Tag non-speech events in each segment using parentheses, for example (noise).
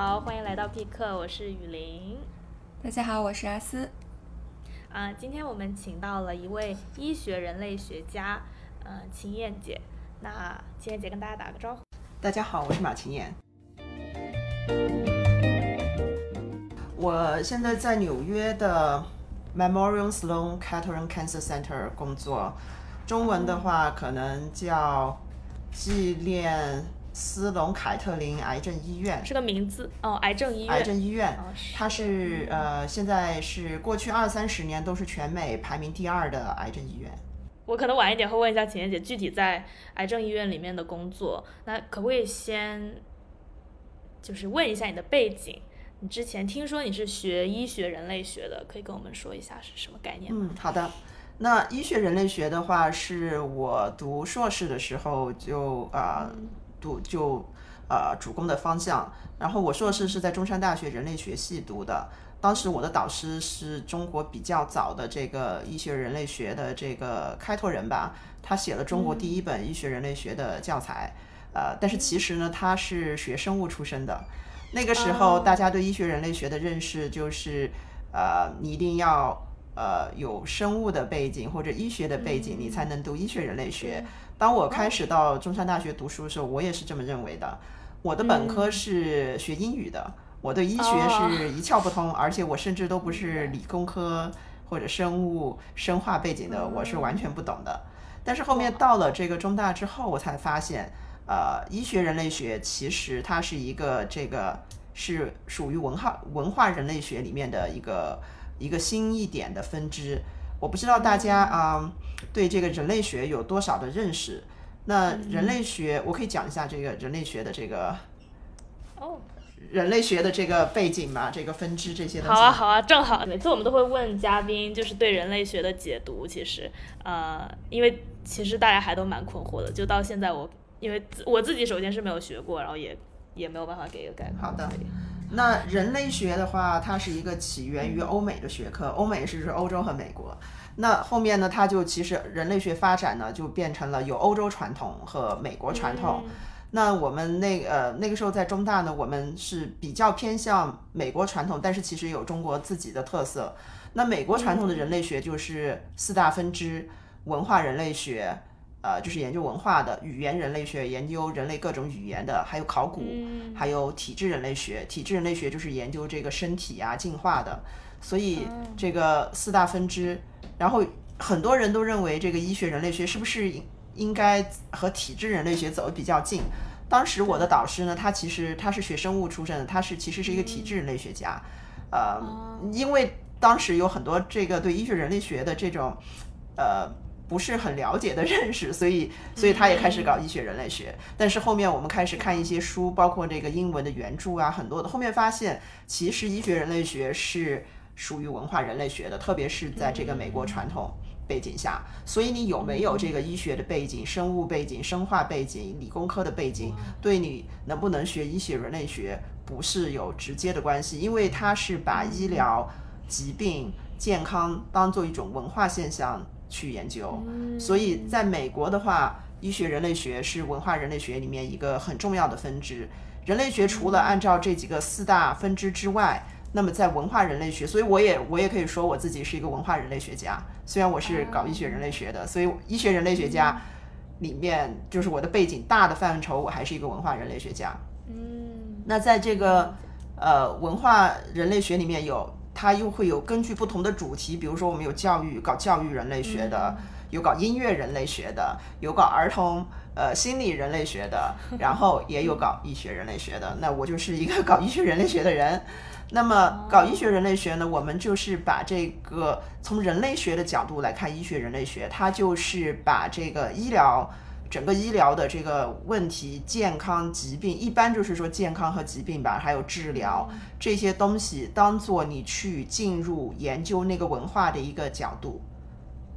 好，欢迎来到 Pick，我是雨林。大家好，我是阿思。啊，今天我们请到了一位医学人类学家，呃，秦燕姐。那秦燕姐跟大家打个招呼。大家好，我是马秦燕。我现在在纽约的 Memorial Sloan Kettering Cancer Center 工作，中文的话可能叫纪念。斯隆凯特林癌症医院是个名字哦，癌症医院。癌症医院，它是呃，现在是过去二三十年都是全美排名第二的癌症医院。我可能晚一点会问一下秦燕姐，具体在癌症医院里面的工作，那可不可以先就是问一下你的背景？你之前听说你是学医学人类学的，可以跟我们说一下是什么概念吗？嗯，好的。那医学人类学的话，是我读硕士的时候就啊。读就呃主攻的方向，然后我硕士是在中山大学人类学系读的，当时我的导师是中国比较早的这个医学人类学的这个开拓人吧，他写了中国第一本医学人类学的教材，呃，但是其实呢他是学生物出身的，那个时候大家对医学人类学的认识就是呃你一定要呃有生物的背景或者医学的背景，你才能读医学人类学。当我开始到中山大学读书的时候，我也是这么认为的。我的本科是学英语的，我对医学是一窍不通，而且我甚至都不是理工科或者生物生化背景的，我是完全不懂的。但是后面到了这个中大之后，我才发现，呃，医学人类学其实它是一个这个是属于文化文化人类学里面的一个一个新一点的分支。我不知道大家啊对这个人类学有多少的认识？那人类学我可以讲一下这个人类学的这个哦，人类学的这个背景嘛，这个分支这些东西。好啊，好啊，正好每次我们都会问嘉宾，就是对人类学的解读。其实呃，因为其实大家还都蛮困惑的，就到现在我因为我自己首先是没有学过，然后也也没有办法给一个概括。好的。那人类学的话，它是一个起源于欧美的学科，欧美是指欧洲和美国。那后面呢，它就其实人类学发展呢，就变成了有欧洲传统和美国传统。那我们那呃那个时候在中大呢，我们是比较偏向美国传统，但是其实有中国自己的特色。那美国传统的人类学就是四大分支：文化人类学。呃，就是研究文化的语言人类学，研究人类各种语言的，还有考古，还有体质人类学。体质人类学就是研究这个身体啊进化的。所以这个四大分支，然后很多人都认为这个医学人类学是不是应该和体质人类学走得比较近？当时我的导师呢，他其实他是学生物出身的，他是其实是一个体质人类学家。呃，因为当时有很多这个对医学人类学的这种呃。不是很了解的认识，(laughs) 所以所以他也开始搞医学人类学。但是后面我们开始看一些书，包括这个英文的原著啊，很多的。后面发现，其实医学人类学是属于文化人类学的，特别是在这个美国传统背景下。所以你有没有这个医学的背景、生物背景、生化背景、理工科的背景，对你能不能学医学人类学不是有直接的关系，因为它是把医疗、疾病、健康当做一种文化现象。去研究，所以在美国的话，医学人类学是文化人类学里面一个很重要的分支。人类学除了按照这几个四大分支之外，那么在文化人类学，所以我也我也可以说我自己是一个文化人类学家。虽然我是搞医学人类学的，所以医学人类学家里面就是我的背景大的范畴，我还是一个文化人类学家。嗯，那在这个呃文化人类学里面有。它又会有根据不同的主题，比如说我们有教育搞教育人类学的，有搞音乐人类学的，有搞儿童呃心理人类学的，(laughs) 然后也有搞医学人类学的。那我就是一个搞医学人类学的人。那么搞医学人类学呢，我们就是把这个从人类学的角度来看医学人类学，它就是把这个医疗。整个医疗的这个问题，健康疾病一般就是说健康和疾病吧，还有治疗这些东西，当做你去进入研究那个文化的一个角度，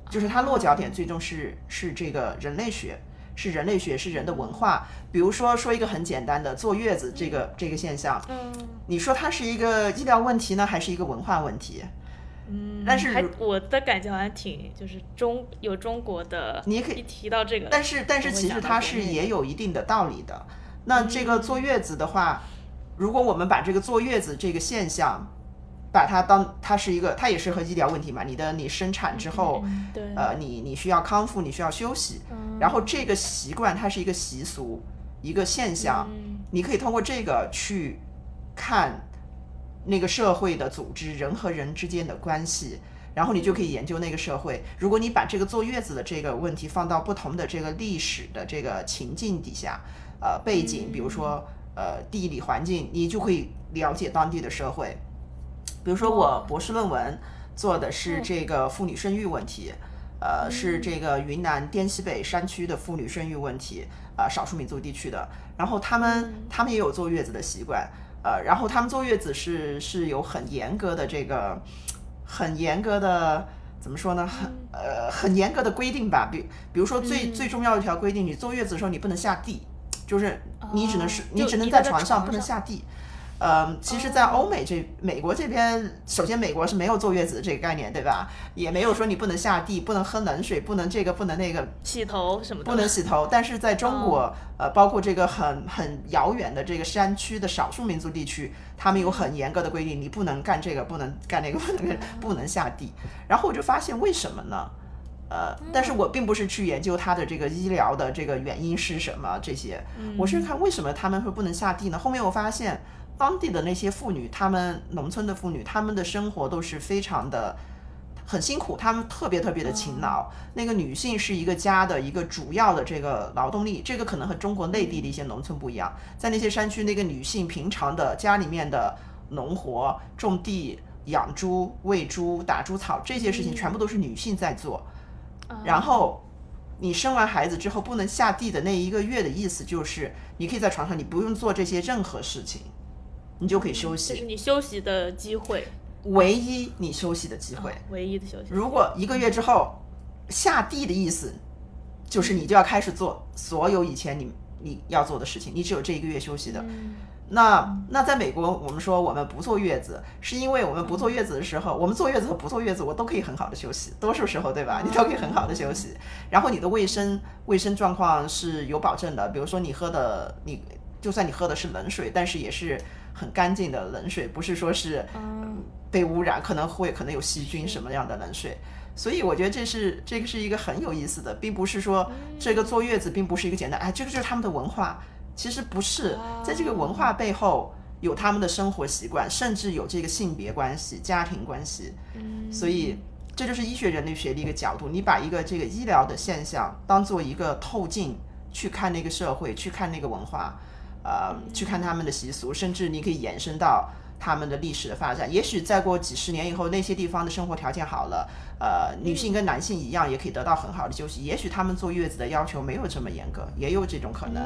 就是它落脚点最终是是这个人类学，是人类学是人的文化。比如说说一个很简单的坐月子这个这个现象，嗯，你说它是一个医疗问题呢，还是一个文化问题？嗯，但是我的感觉好像挺就是中有中国的，你也可以一提到这个，但是但是其实它是也有一定的道理的。那这个坐月子的话，如果我们把这个坐月子这个现象，把它当它是一个，它也是和医疗问题嘛。你的你生产之后，嗯对，呃，你你需要康复，你需要休息，嗯然后这个习惯它是一个习俗，一个现象，嗯你可以通过这个去看那个社会的组织，人和人之间的关系，然后你就可以研究那个社会。如果你把这个坐月子的这个问题放到不同的这个历史的这个情境底下，呃，背景，比如说呃地理环境，你就可以了解当地的社会。比如说我博士论文做的是这个妇女生育问题。呃，是这个云南滇西北山区的妇女生育问题，呃，少数民族地区的，然后他们他们也有坐月子的习惯，呃，然后他们坐月子是是有很严格的这个很严格的怎么说呢？很呃很严格的规定吧，比比如说最、最重要的一条规定，你坐月子的时候你不能下地，就是你只能是、哦你只能在床上，不能下地。呃，其实，在欧美这美国这边，首先美国是没有坐月子这个概念，对吧？也没有说你不能下地，不能喝冷水，不能这个，不能那个，洗头什么的，不能洗头。但是在中国，呃，包括这个很很遥远的这个山区的少数民族地区，他们有很严格的规定，你不能干这个，不能干那个，不能干不能下地。然后我就发现，为什么呢？呃，但是我并不是去研究它的这个医疗的这个原因是什么这些，我是看为什么他们会不能下地呢？后面我发现。当地的那些妇女，她们农村的妇女，她们的生活都是非常的很辛苦，她们特别特别的勤劳。那个女性是一个家的一个主要的这个劳动力，这个可能和中国内地的一些农村不一样。在那些山区，那个女性平常的家里面的农活、种地、养猪、喂猪、打猪草这些事情，全部都是女性在做。然后你生完孩子之后不能下地的那一个月的意思，就是你可以在床上，你不用做这些任何事情。你就可以休息，这是你休息的机会，唯一你休息的机会，唯一的休息。如果一个月之后下地的意思，就是你就要开始做所有以前你你要做的事情，你只有这一个月休息的。嗯那那在美国，我们说我们不坐月子，是因为我们不坐月子的时候，我们坐月子和不坐月子，我都可以很好的休息，多数时候对吧？你都可以很好的休息，然后你的卫生卫生状况是有保证的，比如说你喝的你就算你喝的是冷水，但是也是很干净的冷水，不是说是被污染，可能会可能有细菌什么样的冷水。所以我觉得这是这个是一个很有意思的，并不是说这个坐月子并不是一个简单，哎，这个就是他们的文化。其实不是，在这个文化背后有他们的生活习惯，甚至有这个性别关系、家庭关系。所以这就是医学人类学的一个角度，你把一个这个医疗的现象当做一个透镜去看那个社会，去看那个文化，呃，去看他们的习俗，甚至你可以延伸到他们的历史的发展。也许再过几十年以后，那些地方的生活条件好了，呃，女性跟男性一样，也可以得到很好的休息。也许他们坐月子的要求没有这么严格，也有这种可能。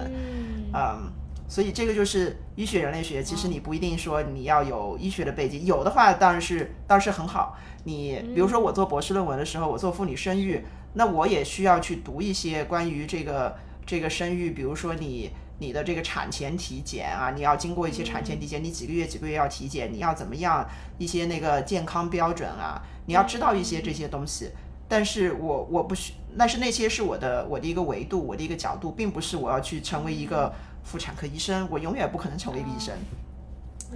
嗯，所以这个就是医学人类学。其实你不一定说你要有医学的背景，有的话当然是当然是很好。你比如说我做博士论文的时候，我做妇女生育，那我也需要去读一些关于这个这个生育，比如说你你的这个产前体检啊，你要经过一些产前体检，你几个月几个月要体检，你要怎么样一些那个健康标准啊，你要知道一些这些东西。但是我我不需，但是那些是我的我的一个维度，我的一个角度，并不是我要去成为一个妇产科医生，我永远不可能成为医生。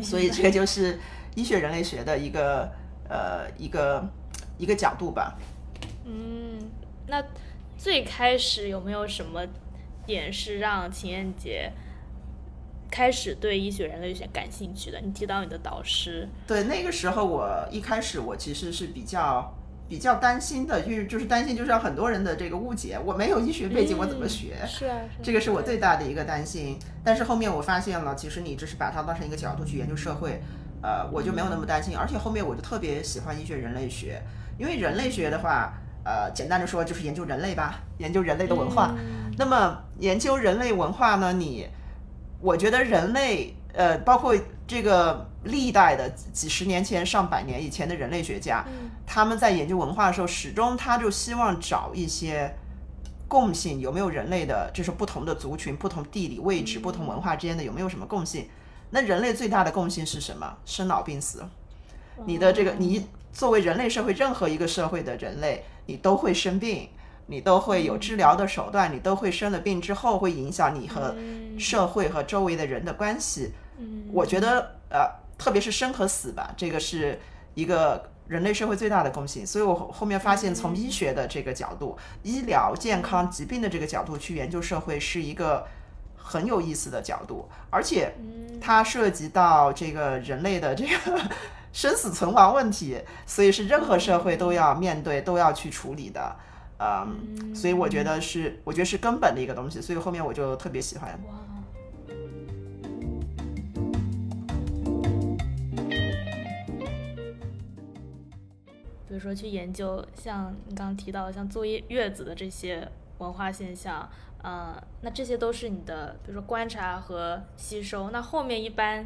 所以这个就是医学人类学的一个呃一个一个角度吧。嗯，那最开始有没有什么点是让秦燕杰开始对医学人类学感兴趣的？你提到你的导师，对，那个时候我一开始我其实是比较比较担心的，因为就是担心就是让很多人的这个误解，我没有医学背景，我怎么学？是啊，这个是我最大的一个担心。但是后面我发现了，其实你只是把它当成一个角度去研究社会，呃，我就没有那么担心。而且后面我就特别喜欢医学人类学，因为人类学的话，呃，简单的说就是研究人类吧，研究人类的文化。那么研究人类文化呢，你我觉得人类，呃，包括这个历代的几十年前、上百年以前的人类学家，他们在研究文化的时候，始终他就希望找一些共性，有没有人类的，就是不同的族群、不同地理位置、不同文化之间的有没有什么共性？那人类最大的共性是什么？生老病死。你的这个，你作为人类社会任何一个社会的人类，你都会生病。你都会有治疗的手段，你都会生了病之后会影响你和社会和周围的人的关系。嗯，我觉得呃，特别是生和死吧，这个是一个人类社会最大的共性。所以我后后面发现，从医学的这个角度、医疗健康疾病的这个角度去研究社会，是一个很有意思的角度，而且它涉及到这个人类的这个生死存亡问题，所以是任何社会都要面对、都要去处理的。嗯，所以我觉得是，我觉得是根本的一个东西，所以后面我就特别喜欢。比如说去研究像你刚刚提到的像坐月月子的这些文化现象，嗯、那这些都是你的，比如说观察和吸收。那后面一般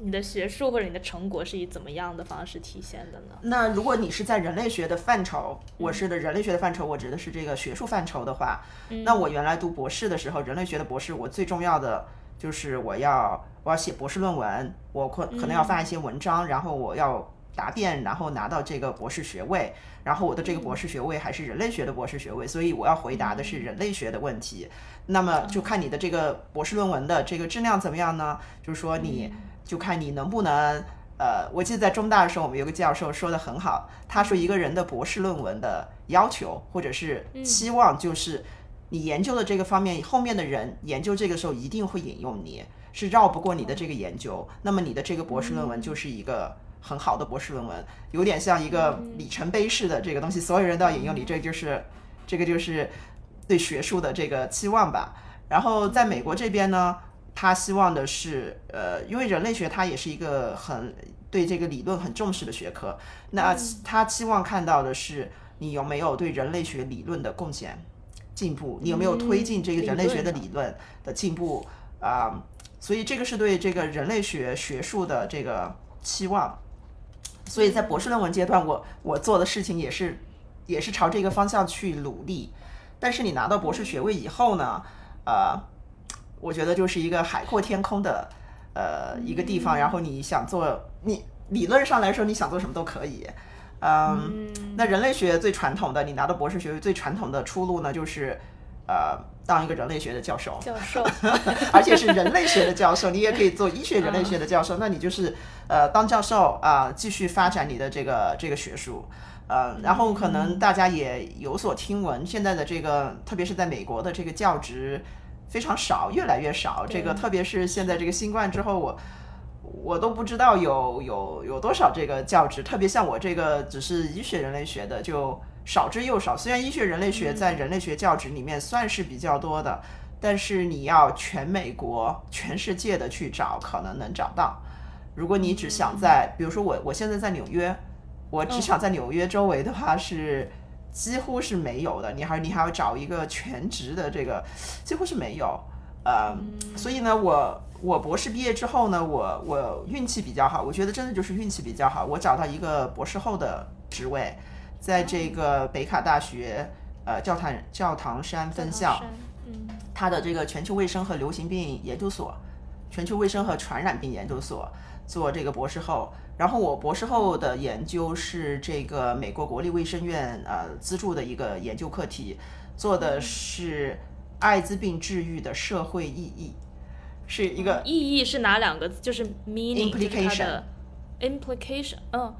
你的学术或者你的成果是以怎么样的方式体现的呢？那如果你是在人类学的范畴，我是的人类学的范畴，我指的是这个学术范畴的话，那我原来读博士的时候，人类学的博士，我最重要的就是我要我要写博士论文，我可可能要发一些文章，然后我要答辩，然后拿到这个博士学位，然后我的这个博士学位还是人类学的博士学位，所以我要回答的是人类学的问题。那么就看你的这个博士论文的这个质量怎么样呢？就是说你就看你能不能。呃，我记得在中大的时候，我们有个教授说的很好，他说一个人的博士论文的要求或者是期望，就是你研究的这个方面，后面的人研究这个时候一定会引用你，是绕不过你的这个研究。那么你的这个博士论文就是一个很好的博士论文，有点像一个里程碑式的这个东西，所有人都要引用你，这就是这个就是对学术的这个期望吧。然后在美国这边呢，他希望的是，呃，因为人类学它也是一个很对这个理论很重视的学科，那他期望看到的是你有没有对人类学理论的贡献、进步，你有没有推进这个人类学的理论的进步啊、所以这个是对这个人类学学术的这个期望。所以在博士论文阶段，我我做的事情也是也是朝这个方向去努力。但是你拿到博士学位以后呢，呃，我觉得就是一个海阔天空的呃一个地方，然后你想做，你理论上来说你想做什么都可以。嗯，那人类学最传统的，你拿到博士学位最传统的出路呢，就是呃当一个人类学的教授，教授，(laughs) 而且是人类学的教授，你也可以做医学人类学的教授，那你就是呃当教授啊、继续发展你的这个这个学术。呃，然后可能大家也有所听闻，现在的这个，特别是在美国的这个教职非常少，越来越少。这个特别是现在这个新冠之后，我我都不知道有有有多少这个教职，特别像我这个只是医学人类学的，就少之又少。虽然医学人类学在人类学教职里面算是比较多的，但是你要全美国、全世界的去找，可能能找到。如果你只想在，比如说我我现在在纽约。我只想在纽约周围的话是几乎是没有的，你还你还要找一个全职的这个几乎是没有，呃，所以呢，我我博士毕业之后呢，我我运气比较好，我觉得真的就是运气比较好，我找到一个博士后的职位，在这个北卡大学呃教堂教堂山分校，嗯。它的这个全球卫生和流行病研究所，全球卫生和传染病研究所做这个博士后。然后我博士后的研究是这个美国国立卫生院呃资助的一个研究课题，做的是艾滋病治愈的社会意义，是一个意义是哪两个字？就是 meaning，Implication 的 implication，嗯，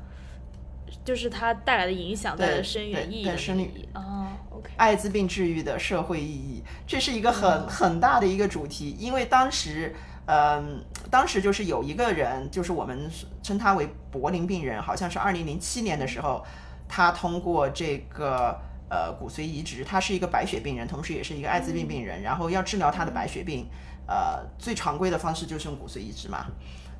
就是它带来的影响，带来的深远意义的对深意义。哦，OK，艾滋病治愈的社会意义，这是一个很很大的一个主题，因为当时。嗯，当时就是有一个人，就是我们称他为柏林病人，好像是二零零七年的时候，他通过这个呃骨髓移植，他是一个白血病人，同时也是一个艾滋病病人，然后要治疗他的白血病，呃，最常规的方式就是用骨髓移植嘛，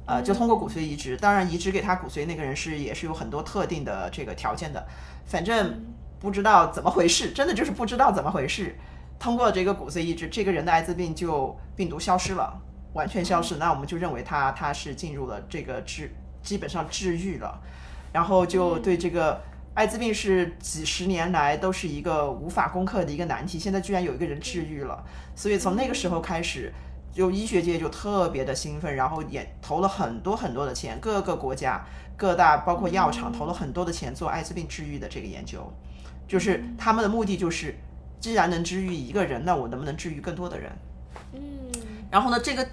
呃，就通过骨髓移植，当然移植给他骨髓那个人是也是有很多特定的这个条件的，反正不知道怎么回事，真的就是不知道怎么回事，通过这个骨髓移植，这个人的艾滋病就病毒消失了。完全消失，那我们就认为他他是进入了这个治，基本上治愈了，然后就对这个艾滋病是几十年来都是一个无法攻克的一个难题，现在居然有一个人治愈了，所以从那个时候开始，就医学界就特别的兴奋，然后也投了很多很多的钱，各个国家各大包括药厂投了很多的钱做艾滋病治愈的这个研究，就是他们的目的就是，既然能治愈一个人，那我能不能治愈更多的人？嗯。然后呢，这个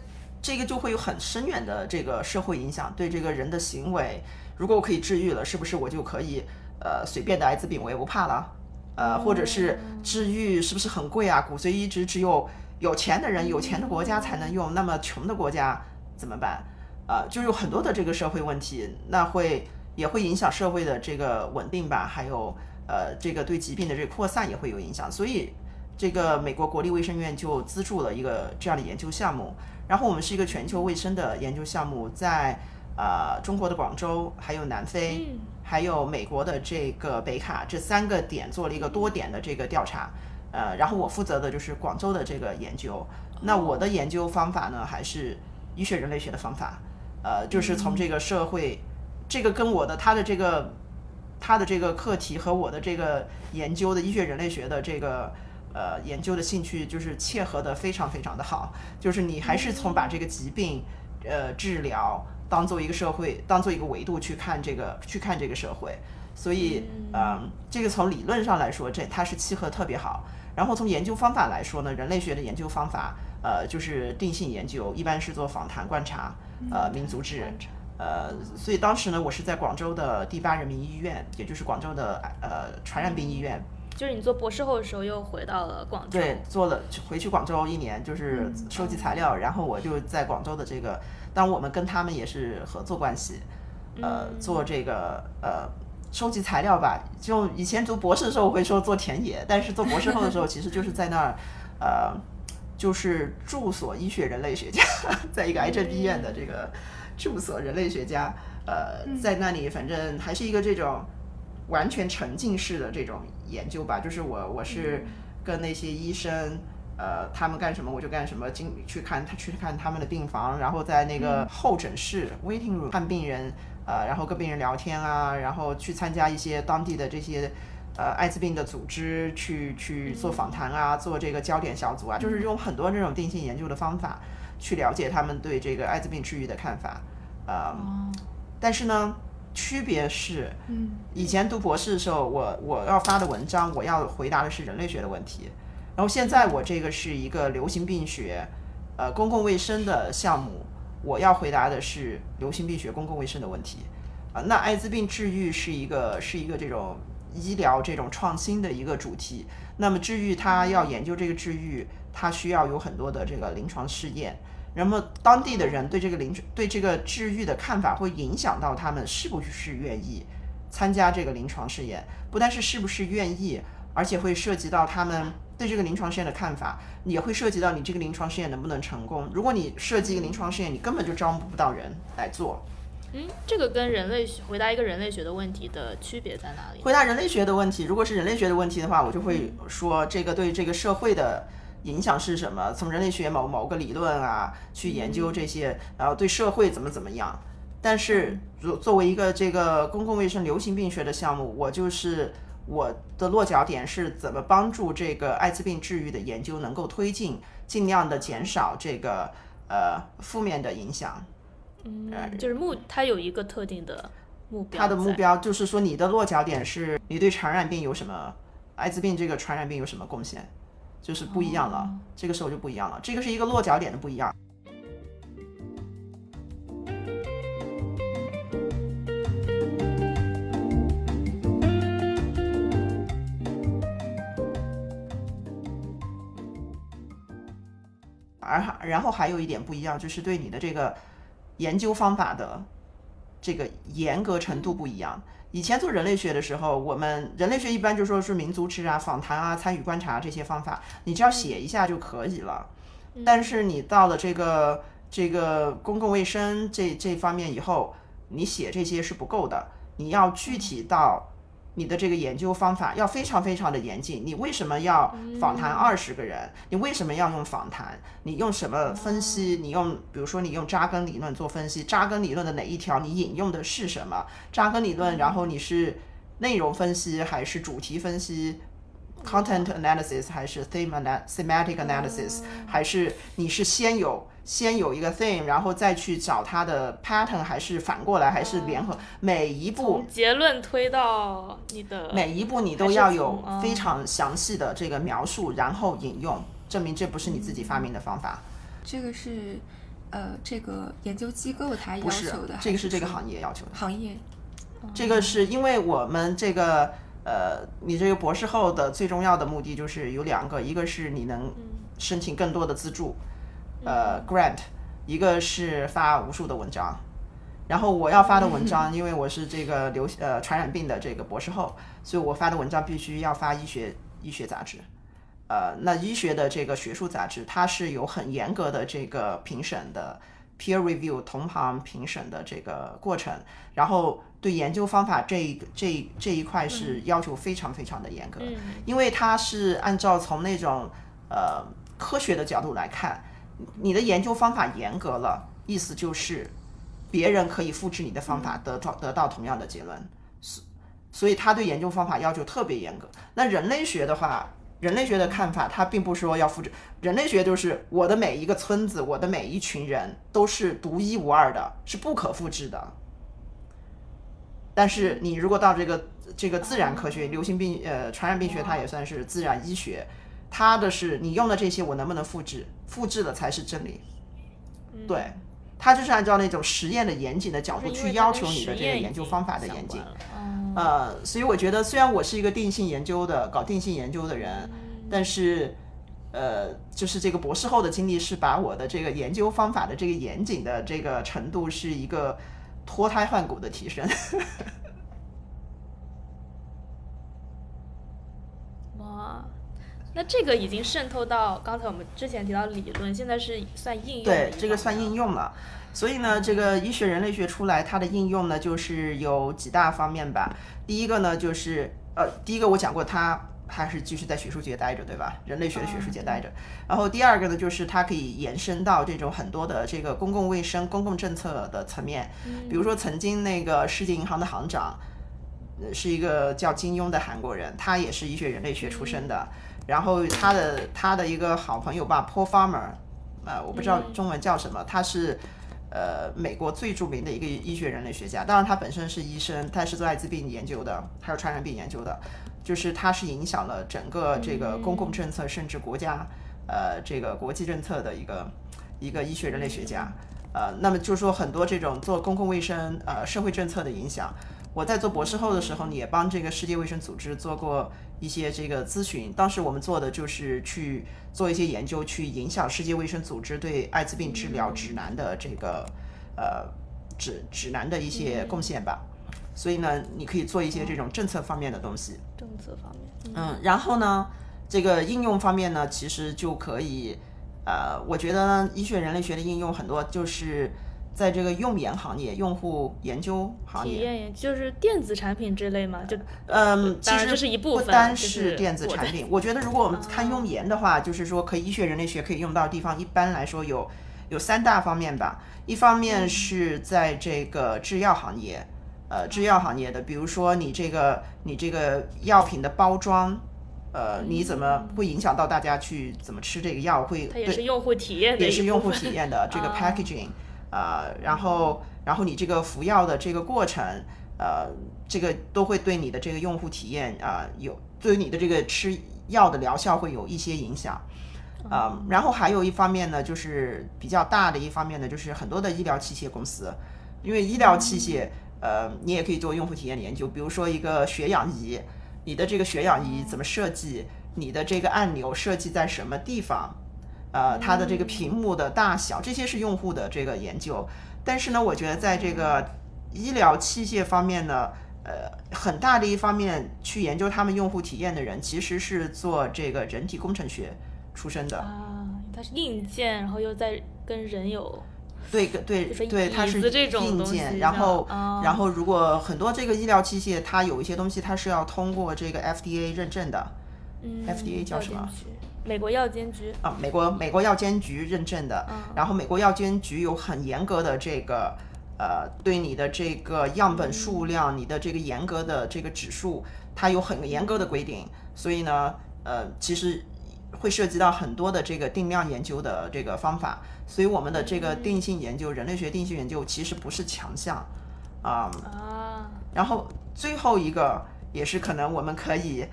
这个就会有很深远的这个社会影响，对这个人的行为，如果我可以治愈了，是不是我就可以呃随便的艾滋病我也不怕了？呃，或者是治愈是不是很贵啊？骨髓移植只有有钱的人、有钱的国家才能用，那么穷的国家怎么办？呃，就有很多的这个社会问题，那会也会影响社会的这个稳定吧，还有呃这个对疾病的这个扩散也会有影响，所以这个美国国立卫生院就资助了一个这样的研究项目，然后我们是一个全球卫生的研究项目，在呃中国的广州，还有南非。还有美国的这个北卡这三个点做了一个多点的这个调查，呃，然后我负责的就是广州的这个研究。那我的研究方法呢，还是医学人类学的方法，呃，就是从这个社会，这个跟我的他的这个他的这个课题和我的这个研究的医学人类学的这个呃研究的兴趣就是切合的非常非常的好，就是你还是从把这个疾病呃治疗。当做一个社会，当做一个维度去看这个，去看这个社会，所以，嗯，这个从理论上来说，这它是契合特别好。然后从研究方法来说呢，人类学的研究方法，呃，就是定性研究，一般是做访谈观察，呃，民族志，呃，所以当时呢，我是在广州的第八人民医院，也就是广州的呃传染病医院。就是你做博士后的时候又回到了广州。对，做了回去广州一年，就是收集材料，然后我就在广州的这个。当我们跟他们也是合作关系，呃，做这个呃收集材料吧。就以前读博士的时候，我会说做田野，但是做博士后的时候，其实就是在那儿，呃，就是住所医学人类学家，(laughs) 在一个癌症医院的这个住所人类学家，呃，在那里反正还是一个这种完全沉浸式的这种研究吧。就是我我是跟那些医生。呃，他们干什么我就干什么，进去看他去看他们的病房，然后在那个候诊室 waiting room 看病人，呃，然后跟病人聊天啊，然后去参加一些当地的这些呃艾滋病的组织去去做访谈啊，做这个焦点小组啊，就是用很多这种定性研究的方法去了解他们对这个艾滋病治愈的看法，呃，但是呢，区别是，嗯以前读博士的时候，我我要发的文章，我要回答的是人类学的问题。然后现在我这个是一个流行病学，呃，公共卫生的项目，我要回答的是流行病学公共卫生的问题，啊，那艾滋病治愈是一个是一个这种医疗这种创新的一个主题。那么治愈它要研究这个治愈，它需要有很多的这个临床试验。那么当地的人对这个临对这个治愈的看法，会影响到他们是不是愿意参加这个临床试验。不但是是不是愿意，而且会涉及到他们。对这个临床试验的看法，也会涉及到你这个临床试验能不能成功。如果你设计一个临床试验，你根本就招募不到人来做。嗯，这个跟人类学回答一个人类学的问题的区别在哪里？回答人类学的问题，如果是人类学的问题的话，我就会说这个对这个社会的影响是什么？从人类学某某个理论啊去研究这些，然后对社会怎么怎么样。但是作作为一个这个公共卫生流行病学的项目，我就是。我的落脚点是怎么帮助这个艾滋病治愈的研究能够推进，尽量的减少这个呃负面的影响。嗯，就是目它有一个特定的目标。它的目标就是说，你的落脚点是你对传染病有什么，艾滋病这个传染病有什么贡献，就是不一样了。这个时候就不一样了，这个是一个落脚点的不一样。而然后还有一点不一样，就是对你的这个研究方法的这个严格程度不一样。以前做人类学的时候，我们人类学一般就说是民族志啊、访谈啊、参与观察这些方法，你只要写一下就可以了。但是你到了这个这个公共卫生这这方面以后，你写这些是不够的，你要具体到。你的这个研究方法要非常非常的严谨。你为什么要访谈二十个人？你为什么要用访谈？你用什么分析？你用，比如说你用扎根理论做分析，扎根理论的哪一条？你引用的是什么？扎根理论，然后你是内容分析还是主题分析？Content analysis 还是 theme thematic analysis？还是你是先有？先有一个 theme，然后再去找它的 pattern，还是反过来，还是联合？每一步结论推到你的每一步，你都要有非常详细的这个描述，然后引用，证明这不是你自己发明的方法。这个是呃这个研究机构它要不是求的，这个是这个行业要求的。行业这个是因为我们这个呃，你这个博士后的最重要的目的就是有两个，一个是你能申请更多的资助，呃，grant，一个是发无数的文章。然后我要发的文章，因为我是这个流呃传染病的这个博士后，所以我发的文章必须要发医学医学杂志。呃，那医学的这个学术杂志，它是有很严格的这个评审的 peer review 同行评审的这个过程，然后对研究方法这一个这这一块是要求非常非常的严格，因为它是按照从那种呃科学的角度来看，你的研究方法严格了，意思就是别人可以复制你的方法得到得到同样的结论，所所以他对研究方法要求特别严格。那人类学的话，人类学的看法，它并不是说要复制。人类学就是我的每一个村子，我的每一群人都是独一无二的，是不可复制的。但是你如果到这个这个自然科学、流行病呃传染病学，它也算是自然医学，它的是你用的这些我能不能复制，复制的才是真理。对，他就是按照那种实验的严谨的角度去要求你的这个研究方法的严谨。呃，所以我觉得，虽然我是一个定性研究的搞定性研究的人，但是，呃，就是这个博士后的经历是把我的这个研究方法的这个严谨的这个程度是一个脱胎换骨的提升。哇，那这个已经渗透到刚才我们之前提到理论，现在是算应用对，这个算应用了。所以呢，这个医学人类学出来，它的应用呢，就是有几大方面吧。第一个呢，就是呃，第一个我讲过，它还是继续在学术界待着，对吧？人类学的学术界待着。然后第二个呢，就是它可以延伸到这种很多的这个公共卫生、公共政策的层面。比如说，曾经那个世界银行的行长，呃是一个叫金庸的韩国人，他也是医学人类学出身的。然后他的他的一个好朋友吧，Paul Farmer，呃，我不知道中文叫什么，他是呃美国最著名的一个医学人类学家。当然，他本身是医生，他是做艾滋病研究的，还有传染病研究的。就是他是影响了整个这个公共政策，甚至国家呃这个国际政策的一个一个医学人类学家。呃，那么就是说很多这种做公共卫生呃社会政策的影响。我在做博士后的时候，也帮这个世界卫生组织做过一些这个咨询。当时我们做的就是去做一些研究，去影响世界卫生组织对艾滋病治疗指南的这个呃指指南的一些贡献吧。所以呢，你可以做一些这种政策方面的东西。政策方面，嗯，然后呢，这个应用方面呢，其实就可以，呃，我觉得，医学人类学的应用很多就是在这个用研行业、用户研究行业。体验也就是电子产品之类嘛，就嗯，其实这是一部分不单是电子产品。我觉得如果我们看用研的话，就是说可以医学人类学可以用到的地方，一般来说有有三大方面吧。一方面是在这个制药行业，呃，制药行业的，比如说你这个你这个药品的包装。呃，你怎么会影响到大家去怎么吃这个药？会它也对是用户体验的也是用户体验的这个 (laughs) 啊 packaging，啊、然后然后你这个服药的这个过程，呃，这个都会对你的这个用户体验啊、有对于你的这个吃药的疗效会有一些影响。啊、然后还有一方面呢，就是比较大的一方面呢，就是很多的医疗器械公司，因为医疗器械，呃，你也可以做用户体验的研究，比如说一个血氧仪，你的这个血氧仪怎么设计，你的这个按钮设计在什么地方，呃，它的这个屏幕的大小，这些是用户的这个研究。但是呢，我觉得在这个医疗器械方面呢，呃，很大的一方面去研究他们用户体验的人，其实是做这个人体工程学出身的。啊，它是硬件，然后又在跟人有对对对，它是这种硬件，然后、哦然后如果很多这个医疗器械，它有一些东西它是要通过这个 FDA 认证的。嗯 FDA 叫什么？美国药监局。啊，美国美国药监局认证的，然后美国药监局有很严格的这个呃，对你的这个样本数量、你的这个严格的这个指数，它有很严格的规定，所以呢，呃，其实会涉及到很多的这个定量研究的这个方法，所以我们的这个定性研究、人类学定性研究其实不是强项。啊、啊，然后最后一个也是可能我们可以，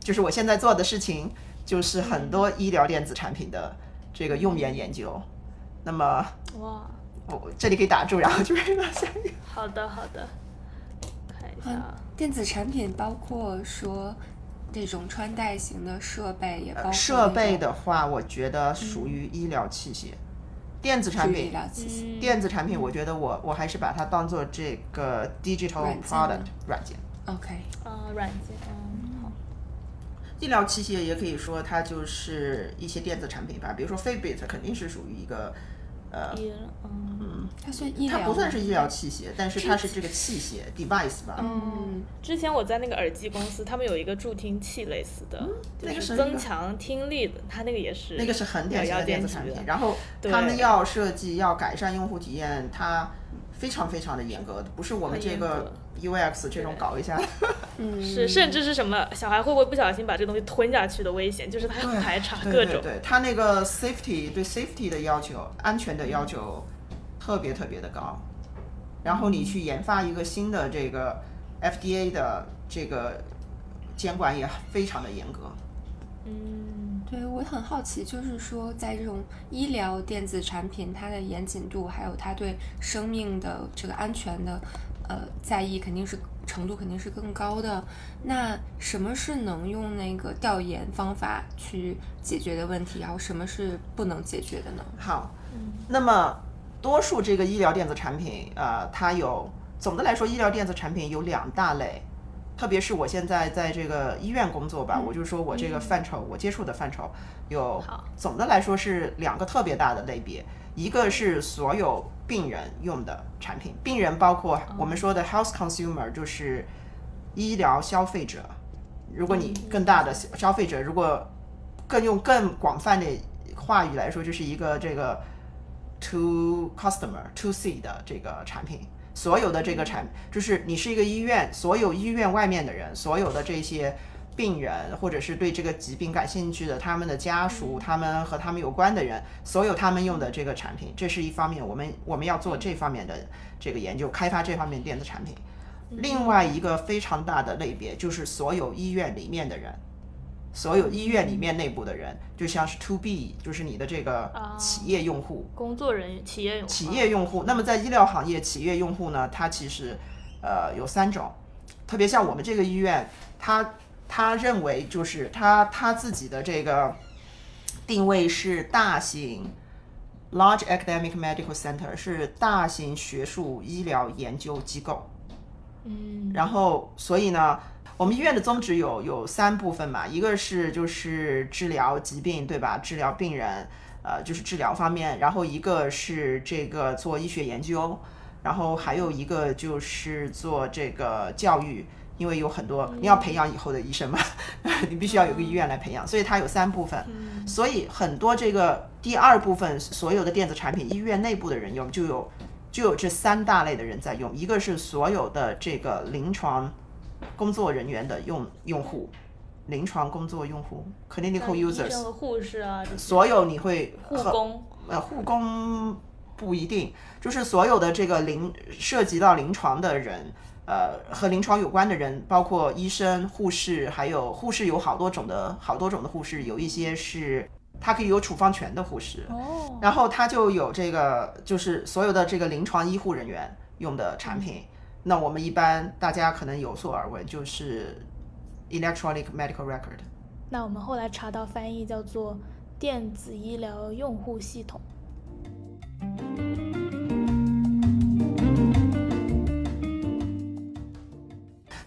就是我现在做的事情，就是很多医疗电子产品的这个用研研究。那么哇，我这里可以打住，然后就是下一个。好的好的，看一下。啊，电子产品包括说这种穿戴型的设备，也包括呃设备的话，我觉得属于医疗器械。电子产品，电子产品，我觉得我我还是把它当做这个 digital product 软件。OK，啊，软件，医疗器械也可以说它就是一些电子产品吧，比如说 Fitbit 肯定是属于一个，呃，医，嗯，它算医疗？它不算是医疗器械，但是它是这个器械 device 吧。嗯，之前我在那个耳机公司，他们有一个助听器类似的，那就是个是增强听力的，它那个也是那个是很典型的电子产品，然后他们要设计要改善用户体验，它非常非常的严格，不是我们这个格 UX 这种搞一下。嗯，(laughs) 是甚至是什么小孩会不会不小心把这东西吞下去的危险，就是它对排查各种。对对，它那个 safety 对 safety 的要求、安全的要求特别特别的高。然后你去研发一个新的这个 FDA 的这个监管也非常的严格。嗯，对我很好奇，就是说在这种医疗电子产品，它的严谨度，还有它对生命的这个安全的呃在意，肯定是程度肯定是更高的。那什么是能用那个调研方法去解决的问题，然后什么是不能解决的呢？好，那么多数这个医疗电子产品，呃，它有总的来说，医疗电子产品有两大类，特别是我现在在这个医院工作吧，我就说我这个范畴，我接触的范畴有，总的来说是两个特别大的类别，一个是所有病人用的产品，病人包括我们说的 health consumer，就是医疗消费者。如果你更大的消消费者，如果更用更广泛的话语来说，就是一个这个 to customer to C 的这个产品，所有的这个产就是你是一个医院，所有医院外面的人，所有的这些病人或者是对这个疾病感兴趣的他们的家属，他们和他们有关的人，所有他们用的这个产品，这是一方面，我们我们要做这方面的这个研究，开发这方面电子产品。另外一个非常大的类别就是所有医院里面的人，所有医院里面内部的人，就像是 to B，就是你的这个企业用户，工作人员、企业用户。企业用户。那么在医疗行业，企业用户呢，它其实呃有三种，特别像我们这个医院，他他认为就是他他自己的这个定位是大型 large academic medical center，是大型学术医疗研究机构。嗯，然后，所以呢，我们医院的宗旨有有三部分嘛，一个是就是治疗疾病，对吧？治疗病人，呃，就是治疗方面，然后一个是这个做医学研究，然后还有一个就是做这个教育，因为有很多你要培养以后的医生嘛，(laughs) 你必须要有个医院来培养，所以它有三部分。所以很多这个第二部分所有的电子产品，医院内部的人用就有就有这三大类的人在用，一个是所有的这个临床工作人员的用用户，临床工作用户 （clinical users），护士啊，所有你会护工，呃，护工不一定，就是所有的这个临涉及到临床的人，呃，和临床有关的人，包括医生、护士，还有护士有好多种的好多种的护士，有一些是他可以有处方权的护士，哦，然后他就有这个，就是所有的这个临床医护人员用的产品。那我们一般大家可能有所耳闻，就是 electronic medical record。那我们后来查到翻译叫做电子医疗用户系统。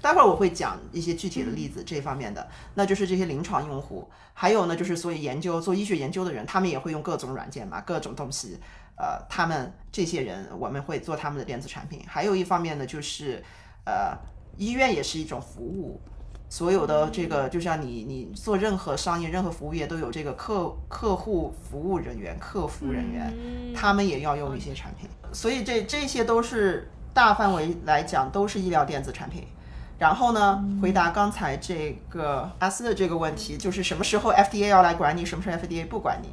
待会儿我会讲一些具体的例子这方面的，那就是这些临床用户，还有呢就是所以研究做医学研究的人，他们也会用各种软件嘛，各种东西，呃，他们这些人我们会做他们的电子产品。还有一方面呢，就是呃，医院也是一种服务，所有的这个就像你你做任何商业任何服务业都有这个客客户服务人员、客服人员，嗯他们也要用一些产品，所以这这些都是大范围来讲都是医疗电子产品。然后呢，回答刚才这个阿斯的这个问题，就是什么时候 FDA 要来管你，什么时候 FDA 不管你。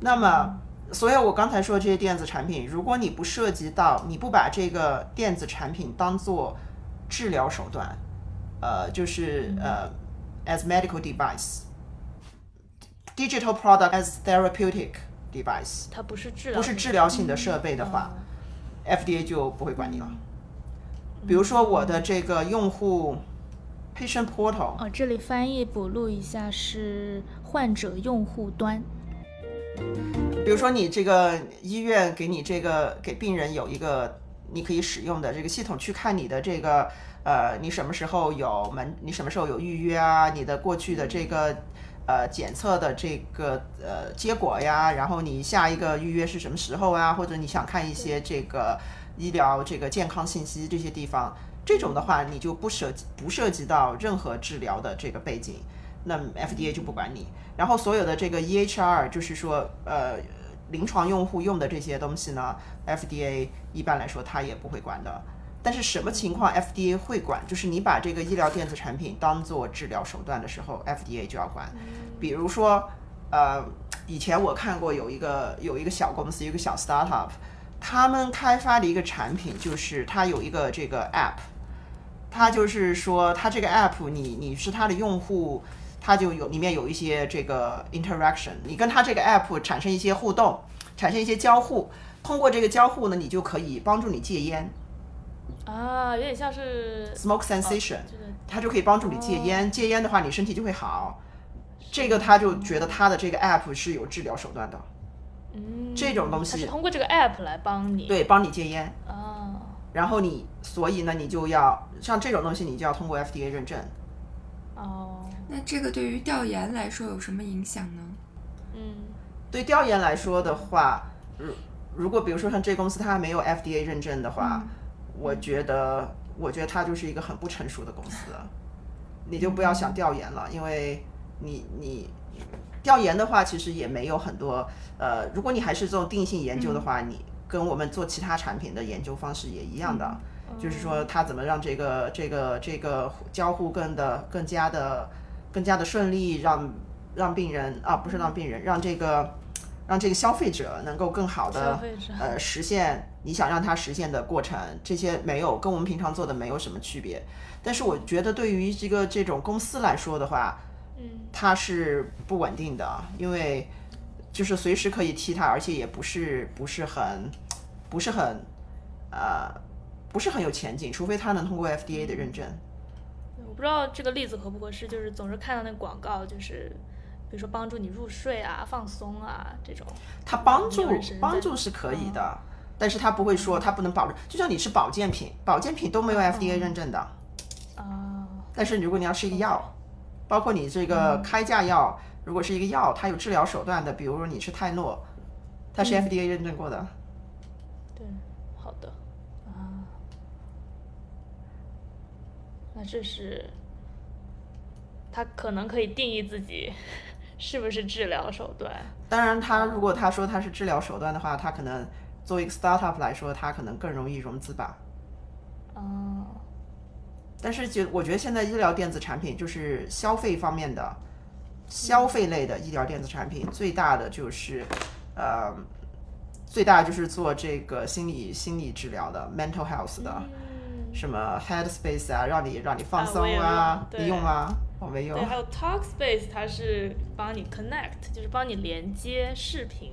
那么，所以我刚才说的这些电子产品，如果你不涉及到，你不把这个电子产品当做治疗手段，呃，就是呃，as medical device，digital product as therapeutic device，它不是治。疗，不是治疗。性的设备的话、嗯。F d a 就不会管你了。比如说我的这个用户 patient portal，哦，这里翻译补录一下是患者用户端。比如说你这个医院给你这个给病人有一个你可以使用的这个系统去看你的这个呃你什么时候有门你什么时候有预约啊，你的过去的这个呃检测的这个呃结果呀，然后你下一个预约是什么时候啊，或者你想看一些这个医疗这个健康信息这些地方，这种的话你就不涉及不涉及到任何治疗的这个背景。那么 FDA 就不管你。然后所有的这个 EHR，就是说，呃，临床用户用的这些东西呢，FDA 一般来说它也不会管的。但是什么情况 FDA 会管？就是你把这个医疗电子产品当做治疗手段的时候，FDA 就要管。比如说，呃，以前我看过有一个有一个小公司，有一个小 startup，他们开发的一个产品就是它有一个这个 app，它就是说它这个 app 你你是它的用户。它就有里面有一些这个 interaction，你跟它这个 app 产生一些互动，产生一些交互，通过这个交互呢，你就可以帮助你戒烟啊，有点像是，smoke 个它就可以帮助你戒烟，戒烟的话你身体就会好。这个他就觉得他的这个 app 是有治疗手段的，嗯，这种东西通过这个 app 来帮你。对，帮你戒烟。啊，然后你，所以呢，你就要像这种东西，你就要通过 FDA 认证。哦，那这个对于调研来说有什么影响呢？嗯。对调研来说的话，如如果比如说像这公司它还没有 FDA 认证的话，我觉得我觉得它就是一个很不成熟的公司，你就不要想调研了，因为你你调研的话，其实也没有很多呃，如果你还是这种定性研究的话，你跟我们做其他产品的研究方式也一样的。就是说，他怎么让这个这个这个交互更的更加的更加的顺利，让让病人啊，不是让病人，让这个让这个消费者能够更好的呃实现你想让他实现的过程，这些没有跟我们平常做的没有什么区别。但是我觉得对于这个这种公司来说的话，嗯。它是不稳定的，因为就是随时可以踢它，而且也不是不是很不是很呃不是很有前景，除非它能通过 FDA 的认证。我不知道这个例子合不合适，就是总是看到那个广告，就是比如说帮助你入睡啊、放松啊这种。它帮助帮助是可以的，但是它不会说它不能保证，就像你吃保健品，保健品都没有 FDA 认证的。啊，但是如果你要吃一个药，包括你这个开价药，如果是一个药，它有治疗手段的，比如说你吃泰诺，它是 FDA 认证过的。对，好的啊，那这是他可能可以定义自己是不是治疗手段。当然，他如果他说他是治疗手段的话，他可能作为一个 startup 来说，他可能更容易融资吧。哦，但是觉我觉得现在医疗电子产品就是消费方面的，消费类的医疗电子产品最大的就是，呃，最大就是做这个心理心理治疗的 mental health 的，嗯，什么 Headspace 啊，让你让你放松啊你用吗？我没用对，。还有 (laughs) Talkspace，它是帮你 connect，就是帮你连接视频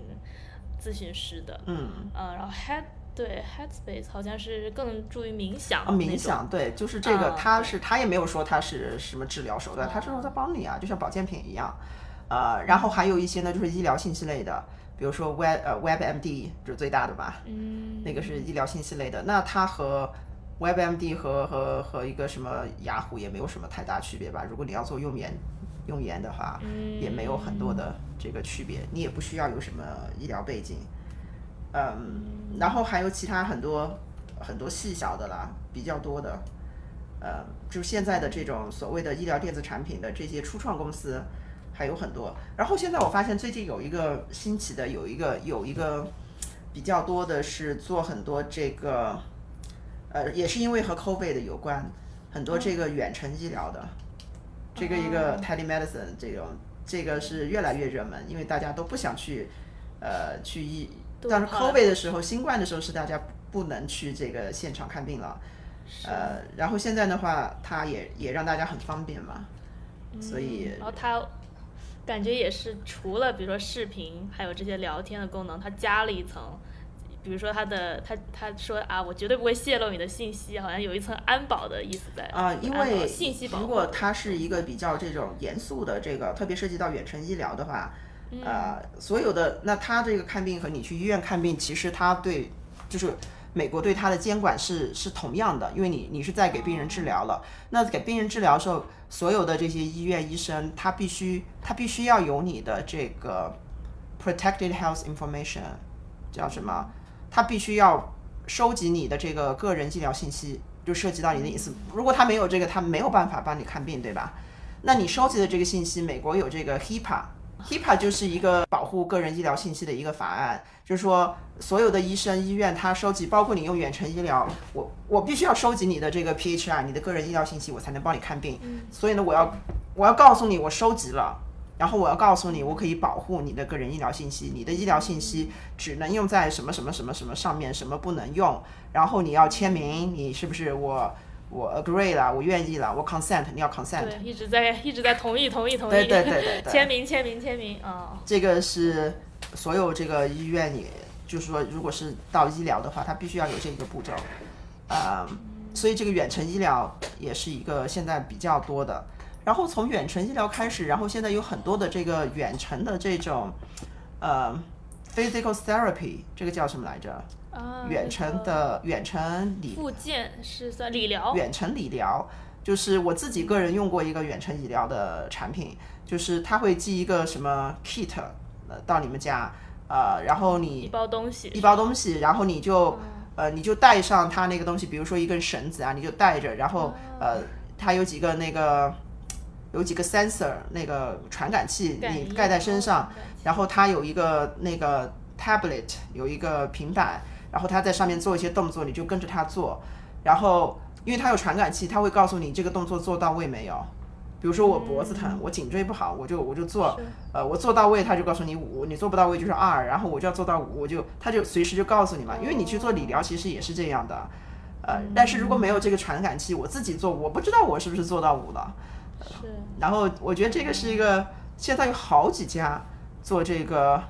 咨询师的。嗯，呃，然后 Head 对 Headspace 好像是更注于冥想啊，冥想，对，就是这个，啊对他是它也没有说它是什么治疗手段，他是说他帮你啊，就像保健品一样。呃，然后还有一些呢，就是医疗信息类的，比如说 Web 呃 WebMD 就是最大的吧，嗯，那个是医疗信息类的。那它和 WebMD 和和和一个什么雅虎也没有什么太大区别吧？如果你要做用研用研的话，也没有很多的这个区别，你也不需要有什么医疗背景。嗯，然后还有其他很多很多细小的啦，比较多的。呃，就现在的这种所谓的医疗电子产品的这些初创公司还有很多。然后现在我发现最近有一个新起的，有一个有一个比较多的是做很多这个，呃，也是因为和 COVID 的有关，很多这个远程医疗的，这个一个 telemedicine 这种，这个是越来越热门，因为大家都不想去，呃，去医。但是 COVID 的时候，新冠的时候是大家不能去这个现场看病了，呃，然后现在的话，它也也让大家很方便嘛，所以然后它感觉也是除了比如说视频，还有这些聊天的功能，它加了一层，比如说他的他他说啊，我绝对不会泄露你的信息，好像有一层安保的意思在啊，因为信息保。如果它是一个比较这种严肃的这个，特别涉及到远程医疗的话，嗯呃，所有的那他这个看病和你去医院看病，其实他对就是美国对他的监管是是同样的，因为你你是在给病人治疗了，那给病人治疗的时候，所有的这些医院医生他必须他必须要有你的这个 protected health information，叫什么？他必须要收集你的这个个人医疗信息，就涉及到你的隐私。如果他没有这个，他没有办法帮你看病，对吧？那你收集的这个信息，美国有这个 HIPAA。HIPAA 就是一个保护个人医疗信息的一个法案，就是说所有的医生、医院，他收集，包括你用远程医疗，我我必须要收集你的这个 PHI，你的个人医疗信息，我才能帮你看病。所以呢，我要我要告诉你，我收集了，然后我要告诉你，我可以保护你的个人医疗信息，你的医疗信息只能用在什么什么什么什么上面，什么不能用，然后你要签名，你是不是我我 agree 了，我愿意了，我 consent，你要 consent。对，一直在一直在同意同意同意，对对对对对签名签名签名啊、这个是所有这个医院也，就是说，如果是到医疗的话，它必须要有这个步骤，呃，所以这个远程医疗也是一个现在比较多的。然后从远程医疗开始，然后现在有很多的这个远程的这种，呃，physical therapy，这个叫什么来着？啊，远程的远程理附件是算理疗，远程理疗，就是我自己个人用过一个远程医疗的产品，就是它会寄一个什么 kit 呃到你们家，呃，然后你一包东西，一包东西，然后你就呃你就带上它那个东西，比如说一根绳子啊，你就带着，然后呃它有几个那个有几个 sensor 那个传感器，你盖在身上哦，然后它有一个那个 tablet，有一个平板，然后它在上面做一些动作，你就跟着它做。然后因为它有传感器，它会告诉你这个动作做到位没有。比如说我脖子疼，我颈椎不好，我就我就做，呃，我做到位，它就告诉你五，你做不到位就是二，然后我就要做到五，我就它就随时就告诉你嘛。因为你去做理疗其实也是这样的，呃，但是如果没有这个传感器，我自己做，我不知道我是不是做到五了。是然后我觉得这个是一个，现在有好几家做这个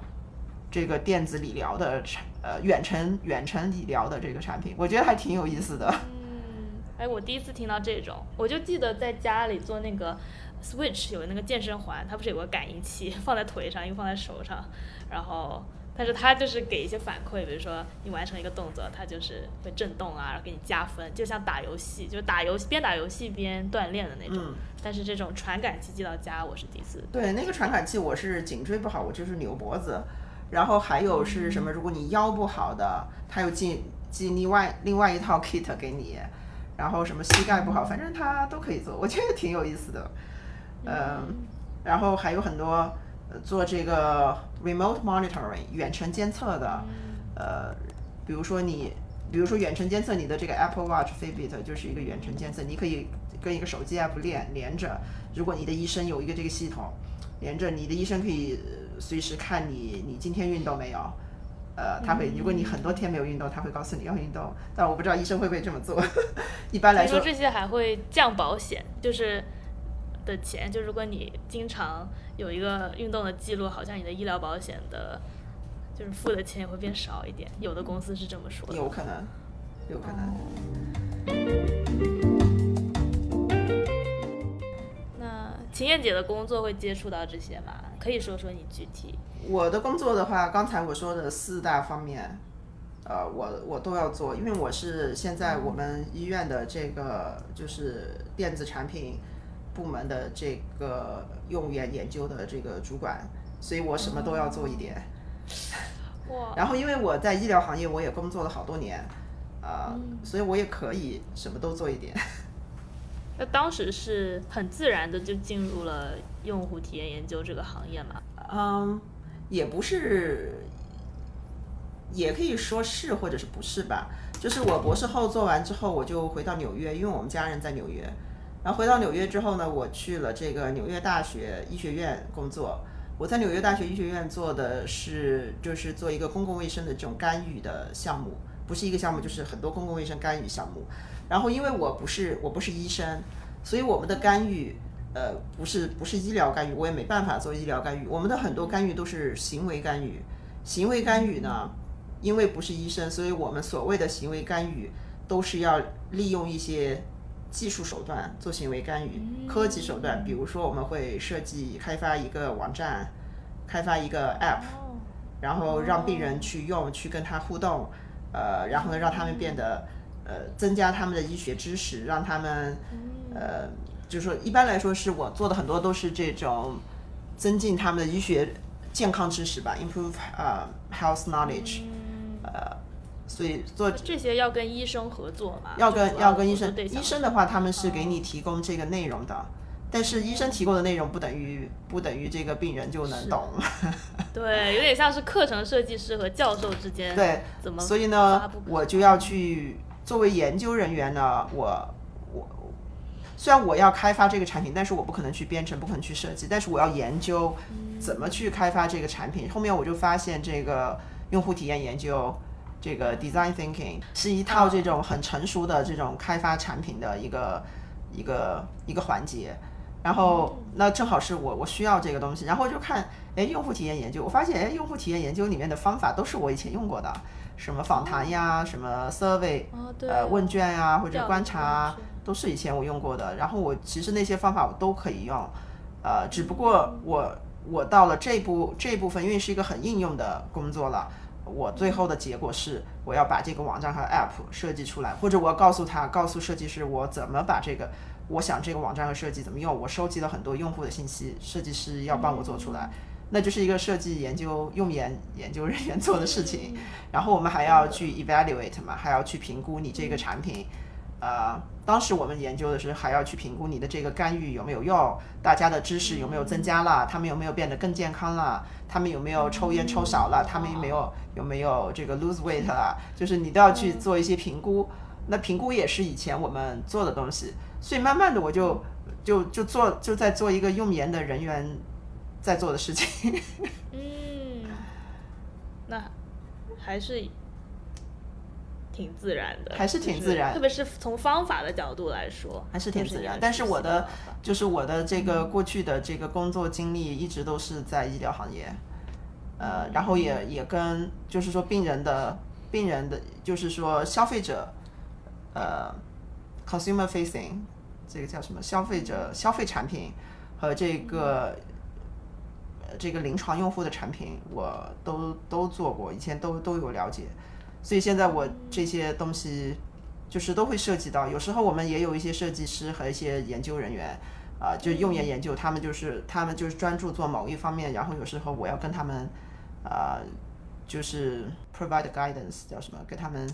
这个电子理疗的产，呃，远程远程理疗的这个产品，我觉得还挺有意思的。嗯，哎，我第一次听到这种，我就记得在家里做那个 Switch 有那个健身环，它不是有个感应器放在腿上，又放在手上，然后但是它就是给一些反馈，比如说你完成一个动作，它就是会震动啊，然后给你加分，就像打游戏，就是打游戏边打游戏边锻炼的那种。嗯但是这种传感器寄到家，我是第一次。对，那个传感器我是颈椎不好，我就是扭脖子，然后还有是什么？如果你腰不好的，它又寄寄另外另外一套 kit 给你，然后什么膝盖不好，反正它都可以做，我觉得挺有意思的。嗯，然后还有很多呃做这个 remote monitoring 远程监测的，呃，比如说你，比如说远程监测你的这个 Apple Watch、Fitbit 就是一个远程监测，你可以跟一个手机 app 连连着。如果你的医生有一个这个系统连着，你的医生可以呃随时看你你今天运动没有。呃，他会，如果你很多天没有运动，他会告诉你要运动，但我不知道医生会不会这么做。(laughs) 一般来说，说这些还会降保险，就是的钱，就如果你经常有一个运动的记录，好像你的医疗保险的，就是付的钱也会变少一点。有的公司是这么说的。有可能，有可能。那秦燕姐的工作会接触到这些吗？可以说说你具体。我的工作的话，刚才我说的四大方面，呃，我我都要做，因为我是现在我们医院的这个就是电子产品部门的这个用院研究的这个主管，所以我什么都要做一点。哇，然后因为我在医疗行业我也工作了好多年，呃，所以我也可以什么都做一点。(laughs) 那当时是很自然的就进入了用户体验研究这个行业嘛？嗯，也不是，也可以说是或者是不是吧。就是我博士后做完之后，我就回到纽约，因为我们家人在纽约。然后回到纽约之后呢，我去了这个纽约大学医学院工作。我在纽约大学医学院做的是，就是做一个公共卫生的这种干预的项目，不是一个项目，就是很多公共卫生干预项目。然后因为我不是我不是医生，所以我们的干预呃，不是不是医疗干预，我也没办法做医疗干预。我们的很多干预都是行为干预，行为干预呢，因为不是医生，所以我们所谓的行为干预都是要利用一些技术手段做行为干预，科技手段，比如说我们会设计开发一个网站，开发一个 app，然后让病人去用，去跟他互动，呃，然后呢让他们变得呃增加他们的医学知识，让他们呃。就是说，一般来说，是我做的很多都是这种增进他们的医学健康知识吧，improve 呃 health knowledge，呃，所以做这些要跟医生合作嘛？要跟要跟医生，医生的话他们是给你提供这个内容的，但是医生提供的内容不等于不等于这个病人就能懂。(laughs) 对，有点像是课程设计师和教授之间对怎么？所以呢，我就要去作为研究人员呢，我。虽然我要开发这个产品，但是我不可能去编程，不可能去设计，但是我要研究怎么去开发这个产品。后面我就发现，这个用户体验研究，这个 design thinking 是一套这种很成熟的这种开发产品的一个一个一个环节。然后那正好是我我需要这个东西，然后就看，哎，用户体验研究，我发现，哎，用户体验研究里面的方法都是我以前用过的，什么访谈呀，什么 survey，呃，问卷呀，或者观察。都是以前我用过的，然后我其实那些方法我都可以用，呃，只不过我我到了这部这部分，因为是一个很应用的工作了，我最后的结果是我要把这个网站和 App 设计出来，或者我要告诉他，告诉设计师我怎么把这个，我想这个网站和设计怎么用，我收集了很多用户的信息，设计师要帮我做出来，那就是一个设计研究用研研究人员做的事情，然后我们还要去 evaluate 嘛，还要去评估你这个产品。呃，当时我们研究的是还要去评估你的这个干预有没有用，大家的知识有没有增加了，他们有没有变得更健康了，他们有没有抽烟抽少了，他们有没有有没有这个 lose weight 了，就是你都要去做一些评估。那评估也是以前我们做的东西，所以慢慢的我就就就做就在做一个用研的人员在做的事情。(laughs) 嗯，那还是。挺自然的，还是挺自然，特别是从方法的角度来说，还是挺自然。但是我的就是我的这个过去的这个工作经历一直都是在医疗行业，呃，然后也也跟就是说病人的病人的，就是说消费者，呃，consumer facing 这个叫什么？消费者消费产品和这个这个临床用户的产品，我都都做过，以前都都有了解。所以现在我这些东西就是都会涉及到，有时候我们也有一些设计师和一些研究人员，啊，就用研研究，他们就是他们就是专注做某一方面，然后有时候我要跟他们，啊，就是 provide guidance 叫什么，给他们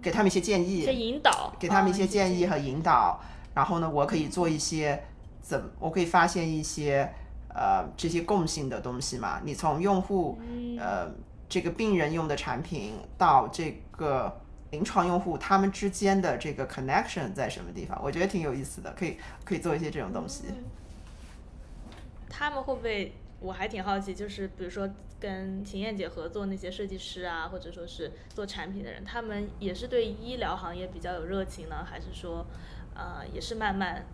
给他们一些建议，引导，给他们一些建议和引导，然后呢，我可以做一些怎，我可以发现一些呃这些共性的东西嘛，你从用户呃。这个病人用的产品到这个临床用户，他们之间的这个 connection 在什么地方？我觉得挺有意思的，可以可以做一些这种东西。他们会不会？我还挺好奇，就是比如说跟秦燕姐合作那些设计师啊，或者说是做产品的人，他们也是对医疗行业比较有热情呢，还是说，呃，也是慢慢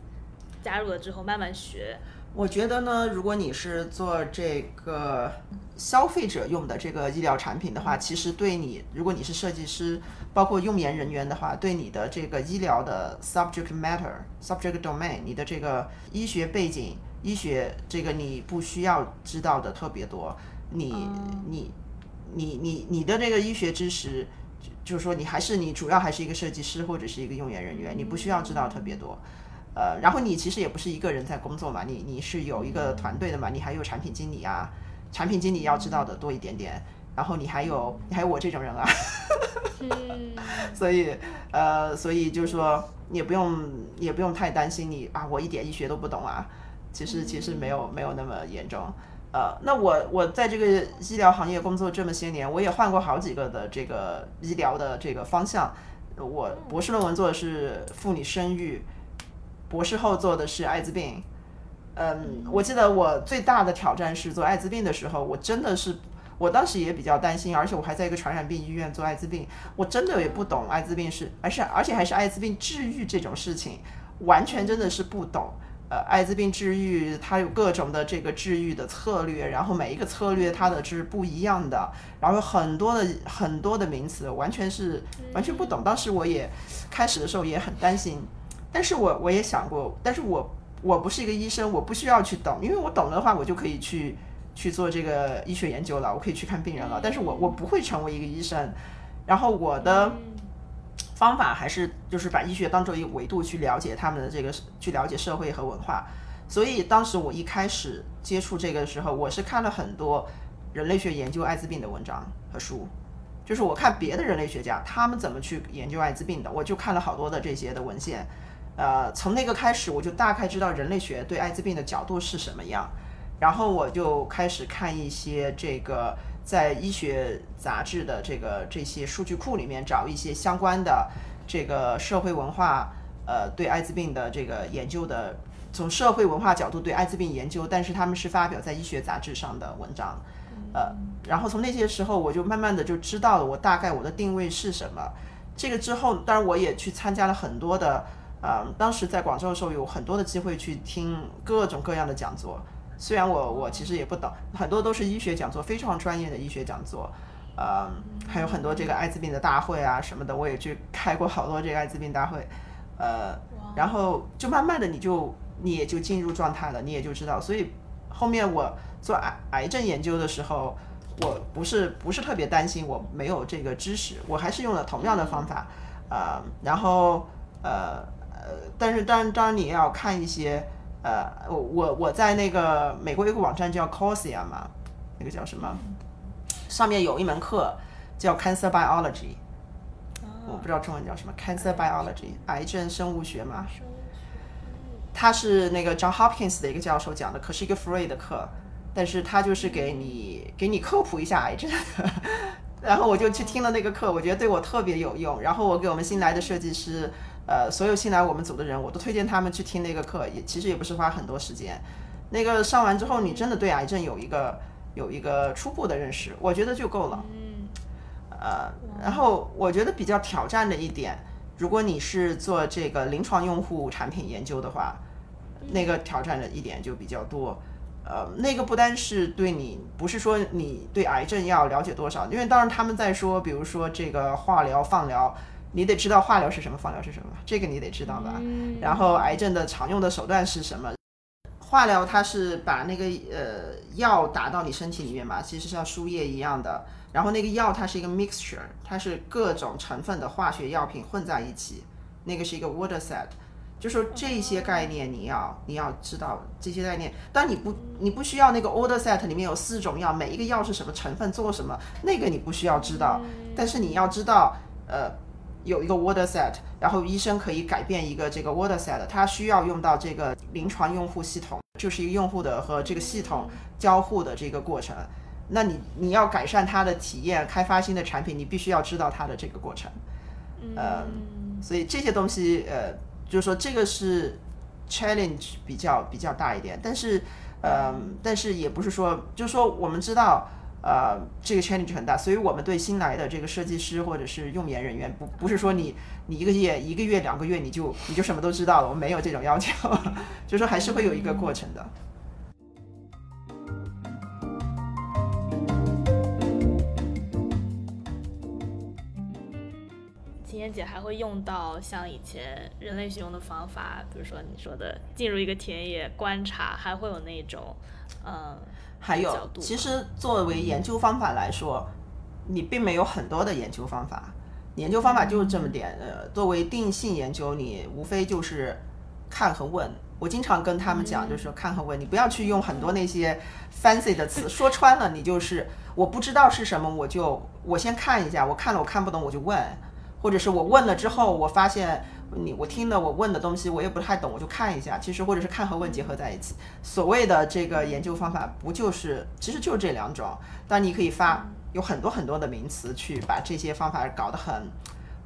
加入了之后慢慢学？我觉得呢，如果你是做这个消费者用的这个医疗产品的话，其实对你，如果你是设计师，包括用研人员的话，对你的这个医疗的 subject matter、subject domain，你的这个医学背景、医学这个你不需要知道的特别多。你、你、你、你、你的这个医学知识，就是说你还是你主要还是一个设计师或者是一个用研人员，你不需要知道特别多。呃，然后你其实也不是一个人在工作嘛，你你是有一个团队的嘛，你还有产品经理啊，产品经理要知道的多一点点，然后你还有你还有我这种人啊，(laughs) 所以呃，所以就是说也不用也不用太担心你啊，我一点医学都不懂啊，其实其实没有没有那么严重，呃，那我我在这个医疗行业工作这么些年，我也换过好几个的这个医疗的这个方向，我博士论文做的是妇女生育。博士后做的是艾滋病，嗯，我记得我最大的挑战是做艾滋病的时候，我真的是，我当时也比较担心，而且我还在一个传染病医院做艾滋病，我真的也不懂艾滋病是，而是而且还是艾滋病治愈这种事情，完全真的是不懂，呃艾滋病治愈，它有各种的这个治愈的策略，然后每一个策略它的是不一样的，然后有很多的很多的名词，完全是完全不懂。当时我也开始的时候也很担心，但是我我也想过，但是我我不是一个医生，我不需要去懂，因为我懂的话，我就可以去去做这个医学研究了，我可以去看病人了。但是我我不会成为一个医生，然后我的。方法还是就是把医学当做一个维度去了解他们的这个，去了解社会和文化。所以当时我一开始接触这个的时候，我是看了很多人类学研究艾滋病的文章和书，就是我看别的人类学家他们怎么去研究艾滋病的，我就看了好多的这些的文献。呃，从那个开始，我就大概知道人类学对艾滋病的角度是什么样，然后我就开始看一些这个。在医学杂志的这个这些数据库里面找一些相关的这个社会文化，呃，对艾滋病的这个研究的，从社会文化角度对艾滋病研究，但是他们是发表在医学杂志上的文章，呃，然后从那些时候我就慢慢的就知道了我大概我的定位是什么。这个之后，当然我也去参加了很多的，呃，当时在广州的时候有很多的机会去听各种各样的讲座。虽然我我其实也不懂，很多都是医学讲座，非常专业的医学讲座，呃，还有很多这个艾滋病的大会啊什么的，我也去开过好多这个艾滋病大会，呃，然后就慢慢的你就你也就进入状态了，你也就知道，所以后面我做癌癌症研究的时候，我不是不是特别担心我没有这个知识，我还是用了同样的方法，呃，然后呃呃，但是当当你要看一些。呃，我我我在那个美国有个网站叫 Coursera 嘛，那个叫什么？上面有一门课叫 Cancer Biology，我不知道中文叫什么 Cancer Biology，癌症生物学嘛。他是那个 John Hopkins 的一个教授讲的，可是一个 free 的课，但是他就是给你给你科普一下癌症。(laughs) 然后我就去听了那个课，我觉得对我特别有用。然后我给我们新来的设计师。呃，所有新来我们组的人，我都推荐他们去听那个课，也其实也不是花很多时间。那个上完之后，你真的对癌症有一个有一个初步的认识，我觉得就够了。嗯。呃，然后我觉得比较挑战的一点，如果你是做这个临床用户产品研究的话，那个挑战的一点就比较多。呃，那个不单是对你，不是说你对癌症要了解多少，因为当然他们在说，比如说这个化疗、放疗。你得知道化疗是什么，放疗是什么，这个你得知道吧？然后癌症的常用的手段是什么？化疗它是把那个呃药打到你身体里面嘛，其实像输液一样的。然后那个药它是一个 mixture，它是各种成分的化学药品混在一起，那个是一个 water set。就说这些概念你要你要知道这些概念，但你不你不需要那个 order set 里面有四种药，每一个药是什么成分做什么，那个你不需要知道。但是你要知道呃。有一个 water set，然后医生可以改变一个这个 water set，它需要用到这个临床用户系统，就是一个用户的和这个系统交互的这个过程。那你你要改善它的体验，开发新的产品，你必须要知道它的这个过程。呃，所以这些东西，呃，就是说这个是 challenge 比较比较大一点，但是，呃，但是也不是说，就是说我们知道。呃，这个 change 很大，所以我们对新来的这个设计师或者是用研人员，不不是说你你一个月一个月两个月你就你就什么都知道了，我们没有这种要求，(laughs) 就是说还是会有一个过程的。秦妍姐还会用到像以前人类学用的方法，比如说你说的进入一个田野观察，还会有那种嗯。还有，其实作为研究方法来说，你并没有很多的研究方法，研究方法就是这么点。呃，作为定性研究，你无非就是看和问。我经常跟他们讲，就是说看和问，你不要去用很多那些 fancy 的词。说穿了，你就是我不知道是什么，我就我先看一下，我看了我看不懂，我就问，或者是我问了之后，我发现。你我听的我问的东西我也不太懂，我就看一下。其实或者是看和问结合在一起，所谓的这个研究方法不就是其实就是这两种？但你可以发有很多很多的名词去把这些方法搞得很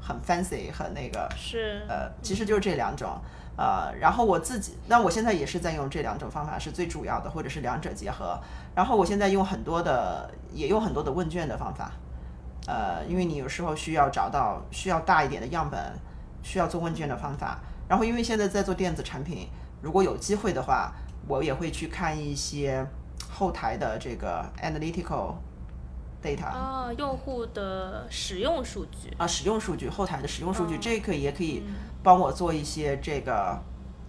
很 fancy 很那个是呃，其实就是这两种呃。然后我自己，那我现在也是在用这两种方法是最主要的，或者是两者结合。然后我现在用很多的也用很多的问卷的方法，呃，因为你有时候需要找到需要大一点的样本。需要做问卷的方法，然后因为现在在做电子产品，如果有机会的话，我也会去看一些后台的这个 analytical data 啊，用户的使用数据啊，使用数据，后台的使用数据，哦这个也可以嗯帮我做一些这个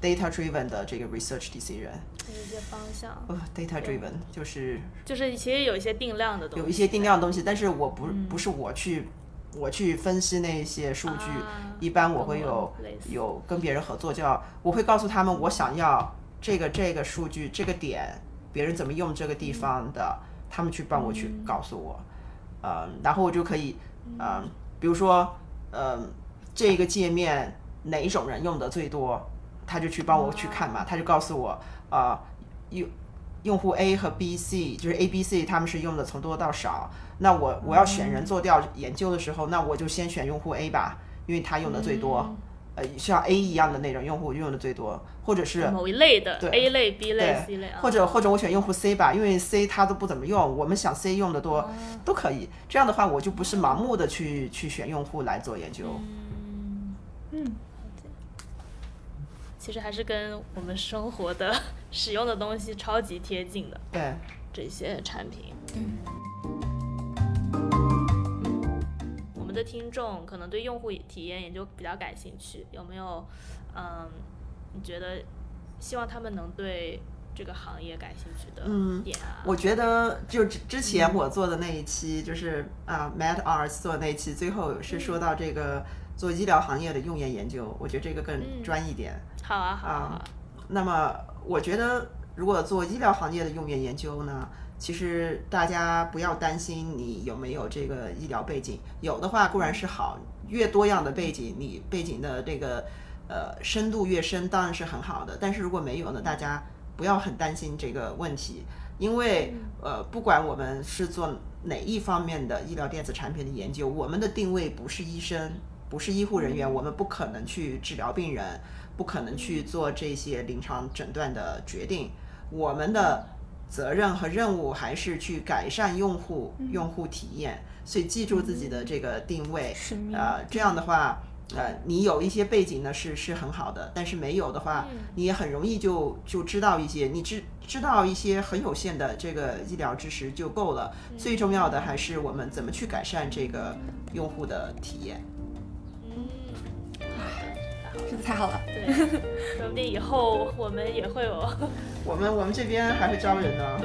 data driven 的这个 research decision。有一些方向，呃，data driven 就是。就是其实有一些定量的东西，有一些定量的东西，但是我不嗯。不是我去我去分析那些数据，啊一般我会有有跟别人合作，叫我会告诉他们我想要这个这个数据这个点，别人怎么用这个地方的，他们去帮我去嗯告诉我，嗯，然后我就可以，嗯，比如说，嗯，这个界面哪一种人用的最多，他就去帮我去看嘛，他就告诉我，啊、用用户 A 和 B、C 就是 A、B、C 他们是用的从多到少。那我我要选人做调研究的时候，那我就先选用户 A 吧，因为他用的最多。嗯呃，像 A 一样的那种用户用的最多，或者是某一类的对 A 类、B 类、C 类啊，或者或者我选用户 C 吧，因为 C 他都不怎么用，我们想 C 用的多、哦都可以。这样的话，我就不是盲目的去去选用户来做研究。嗯，嗯，其实还是跟我们生活的 (laughs) 使用的东西超级贴近的对，这些产品。嗯我们的听众可能对用户体验也就比较感兴趣，有没有？嗯，你觉得希望他们能对这个行业感兴趣的嗯点啊？我觉得就之之前我做的那一期，就是啊、Mad Arts 做的那一期，最后是说到这个做医疗行业的用研研究，我觉得这个更嗯专一点。好啊，好啊，好啊啊那么我觉得，如果做医疗行业的用研研究呢，其实大家不要担心你有没有这个医疗背景，有的话固然是好，越多样的背景，你背景的这个呃深度越深，当然是很好的。但是如果没有呢，大家不要很担心这个问题，因为呃，不管我们是做哪一方面的医疗电子产品的研究，我们的定位不是医生，不是医护人员，我们不可能去治疗病人，不可能去做这些临床诊断的决定。我们的责任和任务还是去改善用户用户体验，所以记住自己的这个定位，使命呃，这样的话。呃，你有一些背景呢是是很好的，但是没有的话，你也很容易就就知道一些，你知知道一些很有限的这个医疗知识就够了。最重要的还是我们怎么去改善这个用户的体验。太好了。对，说不定以后我们也会有我们我们这边还会招人呢。